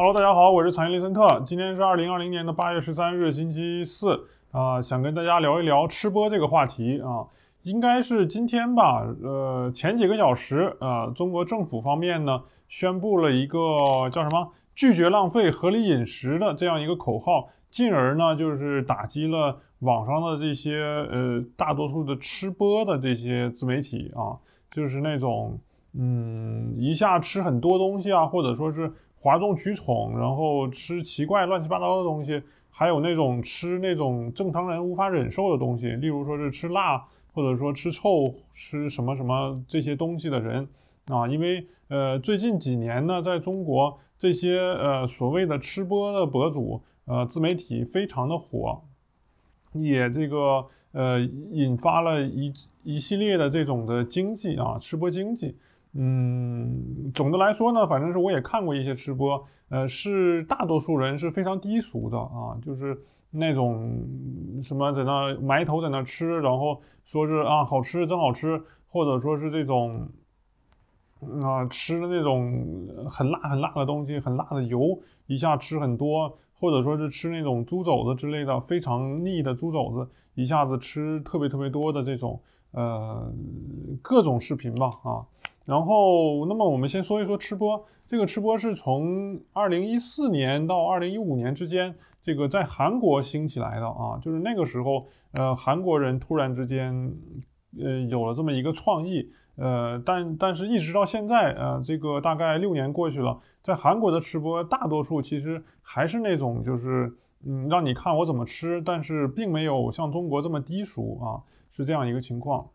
Hello，大家好，我是产业林森特。今天是二零二零年的八月十三日，星期四啊、想跟大家聊一聊吃播这个话题啊。应该是今天吧，呃，前几个小时，呃，中国政府方面呢宣布了一个叫什么“拒绝浪费，合理饮食”的这样一个口号，进而呢就是打击了网上的这些呃大多数的吃播的这些自媒体啊，就是那种嗯一下吃很多东西啊，或者说是哗众取宠，然后吃奇怪乱七八糟的东西，还有那种吃那种正常人无法忍受的东西，例如说是吃辣。或者说吃臭、吃什么什么这些东西的人啊，因为呃最近几年呢，在中国这些呃所谓的吃播的博主呃自媒体非常的火，也这个呃引发了一一系列的这种的经济啊吃播经济。嗯，总的来说呢，反正是我也看过一些吃播，呃，是大多数人是非常低俗的啊，就是。那种什么在那埋头在那吃，然后说是啊好吃真好吃，或者说是这种啊吃的那种很辣很辣的东西，很辣的油一下吃很多，或者说是吃那种猪肘子之类的非常腻的猪肘子，一下子吃特别特别多的这种呃各种视频吧啊。然后那么我们先说一说吃播，这个吃播是从二零一四年到二零一五年之间。这个在韩国兴起来的啊，就是那个时候，呃，韩国人突然之间，呃，有了这么一个创意，呃，但但是一直到现在，呃，这个大概六年过去了，在韩国的吃播大多数其实还是那种就是，嗯，让你看我怎么吃，但是并没有像中国这么低俗啊，是这样一个情况。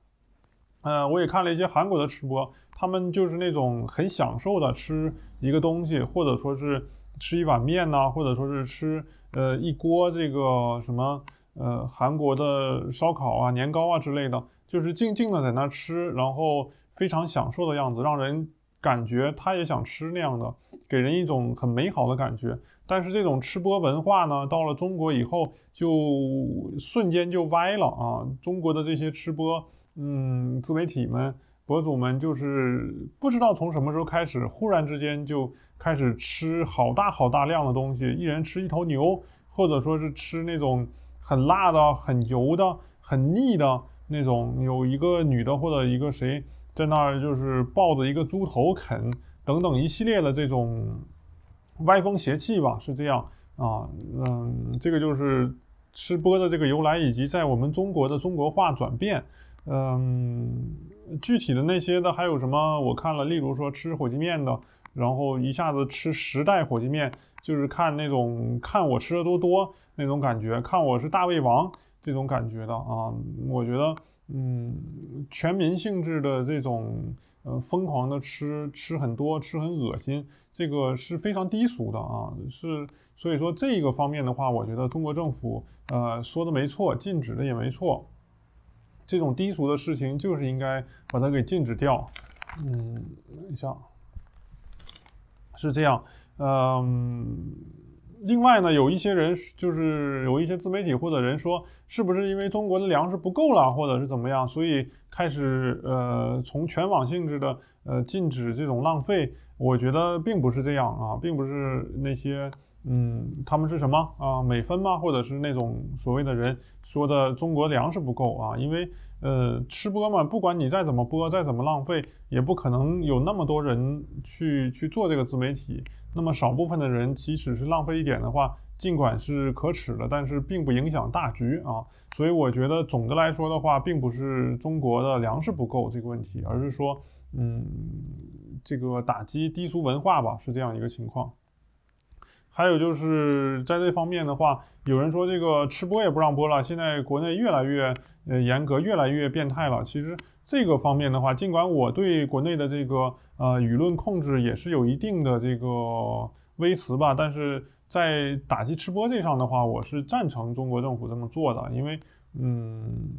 呃，我也看了一些韩国的吃播，他们就是那种很享受的吃一个东西，或者说是吃一碗面呐，或者说是吃。呃，一锅这个什么呃韩国的烧烤啊、年糕啊之类的，就是静静的在那吃，然后非常享受的样子，让人感觉他也想吃那样的，给人一种很美好的感觉。但是这种吃播文化呢，到了中国以后，就瞬间就歪了啊！中国的这些吃播，嗯，自媒体们、博主们，就是不知道从什么时候开始，忽然之间就。开始吃好大好大量的东西，一人吃一头牛，或者说是吃那种很辣的、很油的、很腻的那种。有一个女的或者一个谁在那儿，就是抱着一个猪头啃，等等一系列的这种歪风邪气吧，是这样啊。嗯，这个就是吃播的这个由来，以及在我们中国的中国化转变。嗯，具体的那些的还有什么？我看了，例如说吃火鸡面的。然后一下子吃十袋火鸡面，就是看那种看我吃的多多那种感觉，看我是大胃王这种感觉的啊。我觉得，嗯，全民性质的这种呃疯狂的吃吃很多吃很恶心，这个是非常低俗的啊。是所以说这个方面的话，我觉得中国政府呃说的没错，禁止的也没错。这种低俗的事情就是应该把它给禁止掉。嗯，等一下。是这样，嗯，另外呢，有一些人就是有一些自媒体或者人说，是不是因为中国的粮食不够了，或者是怎么样，所以开始呃从全网性质的呃禁止这种浪费？我觉得并不是这样啊，并不是那些嗯他们是什么啊美分吗？或者是那种所谓的人说的中国粮食不够啊？因为呃，吃播嘛，不管你再怎么播，再怎么浪费，也不可能有那么多人去去做这个自媒体。那么少部分的人，即使是浪费一点的话，尽管是可耻的，但是并不影响大局啊。所以我觉得总的来说的话，并不是中国的粮食不够这个问题，而是说，嗯，这个打击低俗文化吧，是这样一个情况。还有就是在这方面的话，有人说这个吃播也不让播了，现在国内越来越呃严格，越来越变态了。其实这个方面的话，尽管我对国内的这个呃舆论控制也是有一定的这个微词吧，但是在打击吃播这上的话，我是赞成中国政府这么做的，因为嗯，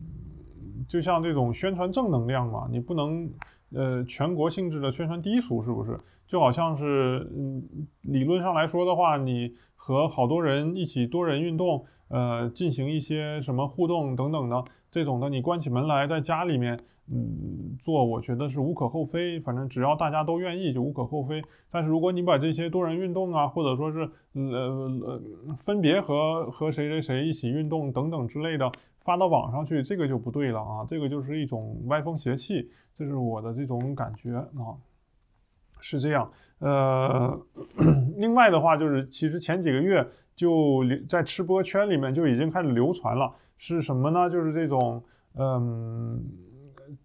就像这种宣传正能量嘛，你不能。呃，全国性质的宣传低俗是不是？就好像是，嗯，理论上来说的话，你和好多人一起多人运动，呃，进行一些什么互动等等的这种的，你关起门来在家里面，嗯，做我觉得是无可厚非，反正只要大家都愿意就无可厚非。但是如果你把这些多人运动啊，或者说是呃呃分别和和谁谁谁一起运动等等之类的发到网上去，这个就不对了啊，这个就是一种歪风邪气，这是我的这种感觉啊。是这样，呃，另外的话就是，其实前几个月就在吃播圈里面就已经开始流传了，是什么呢？就是这种，嗯，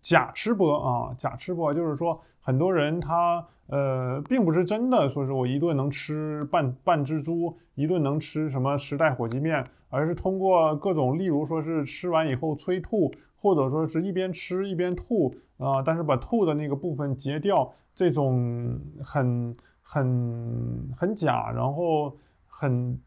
假吃播啊，假吃播，就是说很多人他呃，并不是真的说是我一顿能吃半半只猪，一顿能吃什么时代火鸡面，而是通过各种，例如说是吃完以后催吐，或者说是一边吃一边吐啊，但是把吐的那个部分截掉。这种很很很假，然后很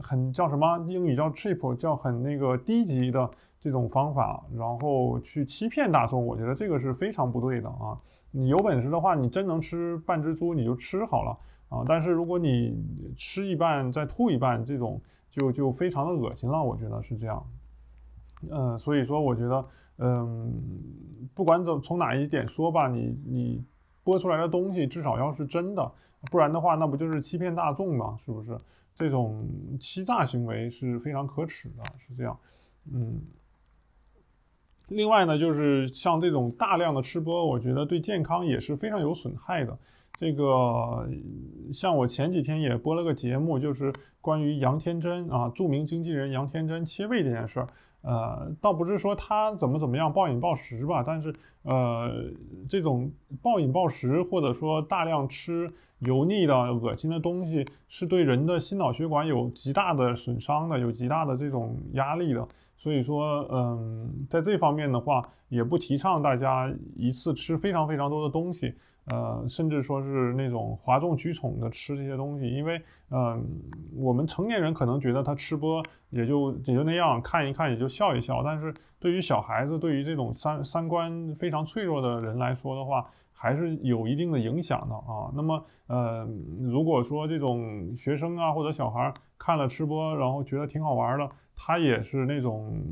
很叫什么？英语叫 cheap，叫很那个低级的这种方法，然后去欺骗大众，我觉得这个是非常不对的啊！你有本事的话，你真能吃半只猪，你就吃好了啊！但是如果你吃一半再吐一半，这种就就非常的恶心了，我觉得是这样。嗯，所以说我觉得，嗯，不管怎从哪一点说吧，你你。播出来的东西至少要是真的，不然的话，那不就是欺骗大众吗？是不是？这种欺诈行为是非常可耻的，是这样。嗯。另外呢，就是像这种大量的吃播，我觉得对健康也是非常有损害的。这个像我前几天也播了个节目，就是关于杨天真啊，著名经纪人杨天真切胃这件事儿。呃，倒不是说他怎么怎么样暴饮暴食吧，但是呃，这种暴饮暴食或者说大量吃油腻的、恶心的东西，是对人的心脑血管有极大的损伤的，有极大的这种压力的。所以说，嗯，在这方面的话，也不提倡大家一次吃非常非常多的东西。呃，甚至说是那种哗众取宠的吃这些东西，因为，嗯，我们成年人可能觉得他吃播也就也就那样，看一看也就笑一笑，但是对于小孩子，对于这种三三观非常脆弱的人来说的话，还是有一定的影响的啊。那么，呃，如果说这种学生啊或者小孩看了吃播，然后觉得挺好玩的，他也是那种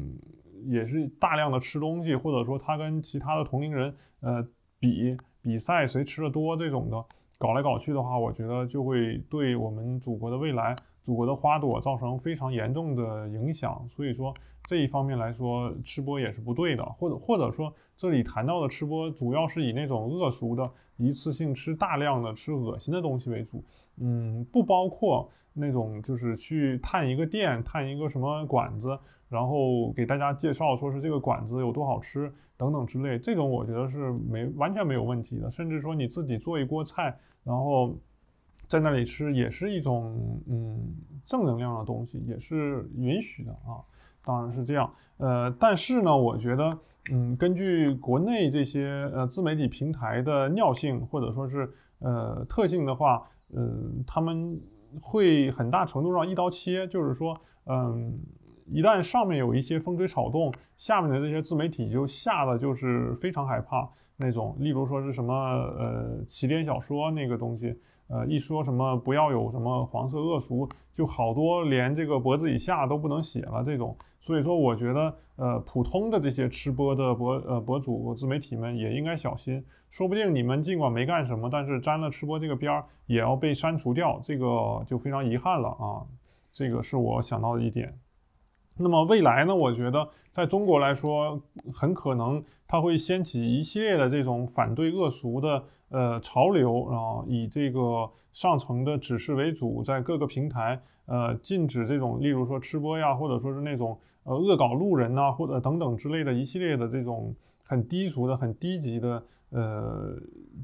也是大量的吃东西，或者说他跟其他的同龄人，呃，比。比赛谁吃的多这种的搞来搞去的话，我觉得就会对我们祖国的未来、祖国的花朵造成非常严重的影响。所以说这一方面来说，吃播也是不对的。或者或者说这里谈到的吃播，主要是以那种恶俗的、一次性吃大量的、吃恶心的东西为主。嗯，不包括那种就是去探一个店、探一个什么馆子，然后给大家介绍说是这个馆子有多好吃。等等之类，这种我觉得是没完全没有问题的，甚至说你自己做一锅菜，然后在那里吃，也是一种嗯正能量的东西，也是允许的啊。当然是这样，呃，但是呢，我觉得嗯，根据国内这些呃自媒体平台的尿性或者说是呃特性的话，嗯，他们会很大程度上一刀切，就是说嗯。一旦上面有一些风吹草动，下面的这些自媒体就吓得就是非常害怕那种。例如说是什么呃起点小说那个东西，呃一说什么不要有什么黄色恶俗，就好多连这个脖子以下都不能写了这种。所以说我觉得呃普通的这些吃播的博呃博主自媒体们也应该小心，说不定你们尽管没干什么，但是沾了吃播这个边儿也要被删除掉，这个就非常遗憾了啊。这个是我想到的一点。那么未来呢？我觉得在中国来说，很可能它会掀起一系列的这种反对恶俗的呃潮流啊，以这个上层的指示为主，在各个平台呃禁止这种，例如说吃播呀，或者说是那种呃恶搞路人呐，或者等等之类的一系列的这种很低俗的、很低级的呃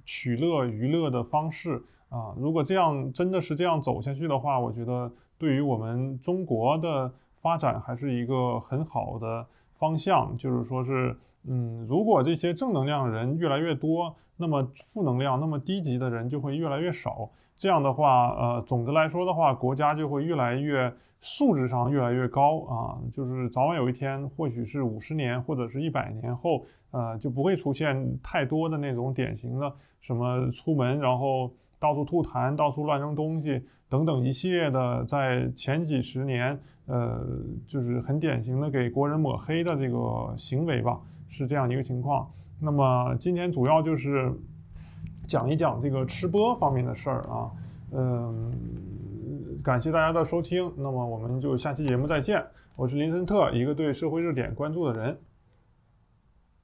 取乐娱乐的方式啊。如果这样真的是这样走下去的话，我觉得对于我们中国的。发展还是一个很好的方向，就是说是，嗯，如果这些正能量人越来越多，那么负能量、那么低级的人就会越来越少。这样的话，呃，总的来说的话，国家就会越来越素质上越来越高啊。就是早晚有一天，或许是五十年或者是一百年后，呃，就不会出现太多的那种典型的什么出门然后到处吐痰、到处乱扔东西等等一系列的，在前几十年。呃，就是很典型的给国人抹黑的这个行为吧，是这样一个情况。那么今天主要就是讲一讲这个吃播方面的事儿啊，嗯，感谢大家的收听，那么我们就下期节目再见。我是林森特，一个对社会热点关注的人。